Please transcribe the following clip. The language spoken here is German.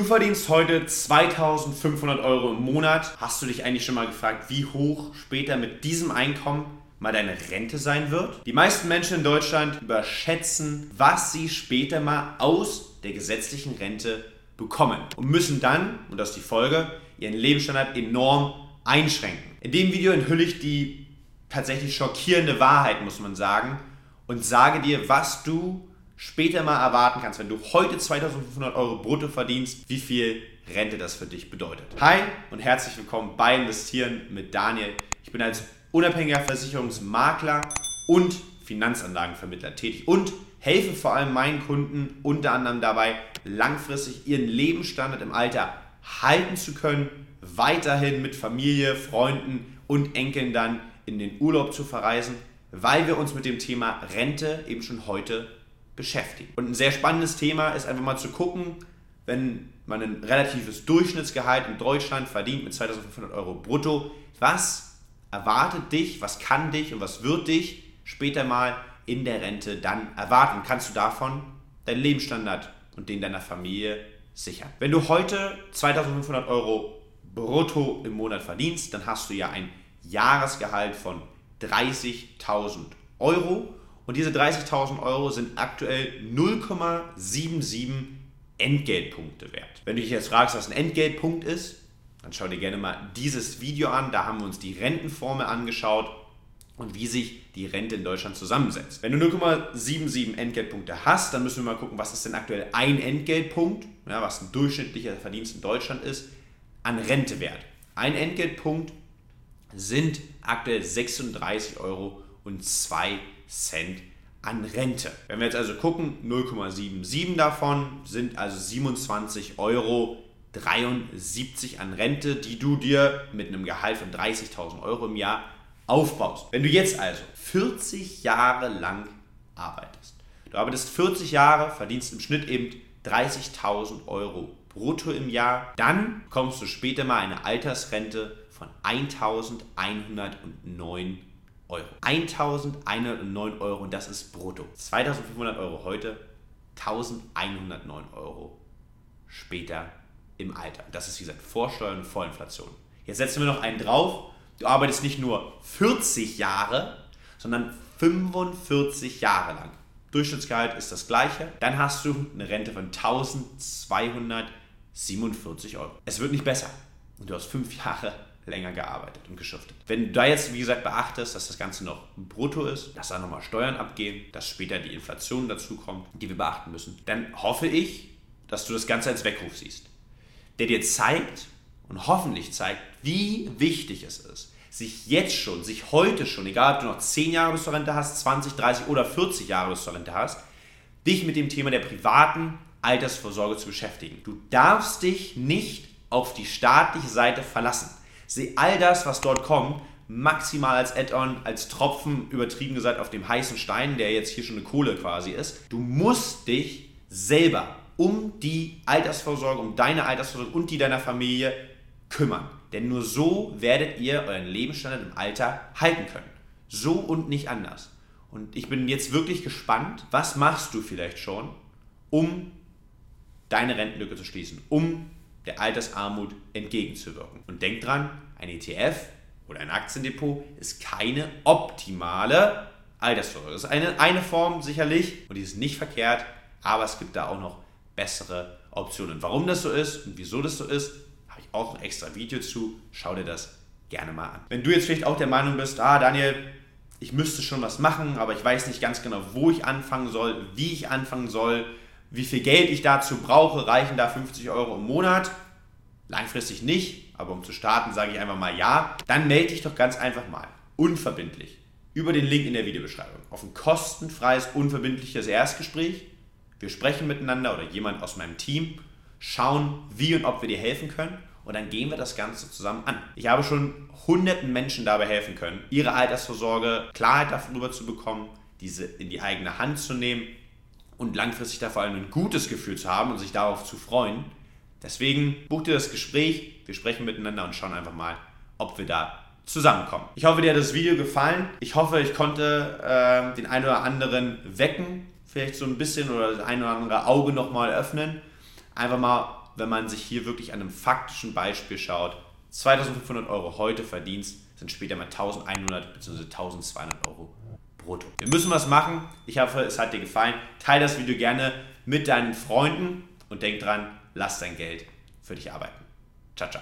Du verdienst heute 2500 Euro im Monat. Hast du dich eigentlich schon mal gefragt, wie hoch später mit diesem Einkommen mal deine Rente sein wird? Die meisten Menschen in Deutschland überschätzen, was sie später mal aus der gesetzlichen Rente bekommen und müssen dann, und das ist die Folge, ihren Lebensstandard enorm einschränken. In dem Video enthülle ich die tatsächlich schockierende Wahrheit, muss man sagen, und sage dir, was du später mal erwarten kannst, wenn du heute 2500 Euro brutto verdienst, wie viel Rente das für dich bedeutet. Hi und herzlich willkommen bei Investieren mit Daniel. Ich bin als unabhängiger Versicherungsmakler und Finanzanlagenvermittler tätig und helfe vor allem meinen Kunden unter anderem dabei, langfristig ihren Lebensstandard im Alter halten zu können, weiterhin mit Familie, Freunden und Enkeln dann in den Urlaub zu verreisen, weil wir uns mit dem Thema Rente eben schon heute beschäftigen. Und ein sehr spannendes Thema ist einfach mal zu gucken, wenn man ein relatives Durchschnittsgehalt in Deutschland verdient mit 2500 Euro brutto, was erwartet dich, was kann dich und was wird dich später mal in der Rente dann erwarten? Kannst du davon deinen Lebensstandard und den deiner Familie sichern? Wenn du heute 2500 Euro brutto im Monat verdienst, dann hast du ja ein Jahresgehalt von 30.000 Euro und diese 30.000 Euro sind aktuell 0,77 Entgeltpunkte wert. Wenn du dich jetzt fragst, was ein Entgeltpunkt ist, dann schau dir gerne mal dieses Video an. Da haben wir uns die Rentenformel angeschaut und wie sich die Rente in Deutschland zusammensetzt. Wenn du 0,77 Entgeltpunkte hast, dann müssen wir mal gucken, was ist denn aktuell ein Entgeltpunkt, ja, was ein durchschnittlicher Verdienst in Deutschland ist, an Rente wert. Ein Entgeltpunkt sind aktuell 36 Euro und 2 Cent an Rente. Wenn wir jetzt also gucken, 0,77 davon sind also 27 Euro 73 an Rente, die du dir mit einem Gehalt von 30.000 Euro im Jahr aufbaust. Wenn du jetzt also 40 Jahre lang arbeitest, du arbeitest 40 Jahre, verdienst im Schnitt eben 30.000 Euro brutto im Jahr, dann kommst du später mal eine Altersrente von 1.109 Euro. 1.109 Euro und das ist brutto. 2.500 Euro heute, 1.109 Euro später im Alter. Das ist wie gesagt Vorsteuern und Vorinflation. Jetzt setzen wir noch einen drauf Du arbeitest nicht nur 40 Jahre, sondern 45 Jahre lang. Durchschnittsgehalt ist das gleiche. Dann hast du eine Rente von 1247 Euro. Es wird nicht besser. Und du hast fünf Jahre länger gearbeitet und geschuftet. Wenn du da jetzt, wie gesagt, beachtest, dass das Ganze noch brutto ist, dass da nochmal Steuern abgehen, dass später die Inflation dazukommt, die wir beachten müssen, dann hoffe ich, dass du das Ganze als Weckruf siehst, der dir zeigt und hoffentlich zeigt, wie wichtig es ist, sich jetzt schon, sich heute schon, egal ob du noch 10 Jahre bis zur Rente hast, 20, 30 oder 40 Jahre bis zur Rente hast, dich mit dem Thema der privaten Altersvorsorge zu beschäftigen. Du darfst dich nicht auf die staatliche Seite verlassen. Sieh all das, was dort kommt, maximal als Add-on, als Tropfen, übertrieben gesagt, auf dem heißen Stein, der jetzt hier schon eine Kohle quasi ist. Du musst dich selber um die Altersvorsorge, um deine Altersvorsorge und die deiner Familie kümmern. Denn nur so werdet ihr euren Lebensstandard im Alter halten können. So und nicht anders. Und ich bin jetzt wirklich gespannt, was machst du vielleicht schon, um deine Rentenlücke zu schließen, um der Altersarmut entgegenzuwirken. Und denk dran, ein ETF oder ein Aktiendepot ist keine optimale Altersvorsorge. Das ist eine, eine Form sicherlich und die ist nicht verkehrt, aber es gibt da auch noch bessere Optionen. Warum das so ist und wieso das so ist, auch ein extra Video zu. Schau dir das gerne mal an. Wenn du jetzt vielleicht auch der Meinung bist, ah Daniel, ich müsste schon was machen, aber ich weiß nicht ganz genau, wo ich anfangen soll, wie ich anfangen soll, wie viel Geld ich dazu brauche, reichen da 50 Euro im Monat? Langfristig nicht, aber um zu starten sage ich einfach mal ja. Dann melde dich doch ganz einfach mal, unverbindlich, über den Link in der Videobeschreibung auf ein kostenfreies, unverbindliches Erstgespräch. Wir sprechen miteinander oder jemand aus meinem Team, schauen, wie und ob wir dir helfen können und dann gehen wir das Ganze zusammen an. Ich habe schon hunderten Menschen dabei helfen können, ihre Altersvorsorge Klarheit darüber zu bekommen, diese in die eigene Hand zu nehmen und langfristig da vor allem ein gutes Gefühl zu haben und sich darauf zu freuen. Deswegen bucht ihr das Gespräch, wir sprechen miteinander und schauen einfach mal, ob wir da zusammenkommen. Ich hoffe, dir hat das Video gefallen. Ich hoffe, ich konnte äh, den einen oder anderen wecken, vielleicht so ein bisschen oder das ein oder andere Auge nochmal öffnen. Einfach mal wenn man sich hier wirklich an einem faktischen Beispiel schaut, 2500 Euro heute verdienst, sind später mal 1100 bzw. 1200 Euro brutto. Wir müssen was machen. Ich hoffe, es hat dir gefallen. Teile das Video gerne mit deinen Freunden und denk dran, lass dein Geld für dich arbeiten. Ciao, ciao.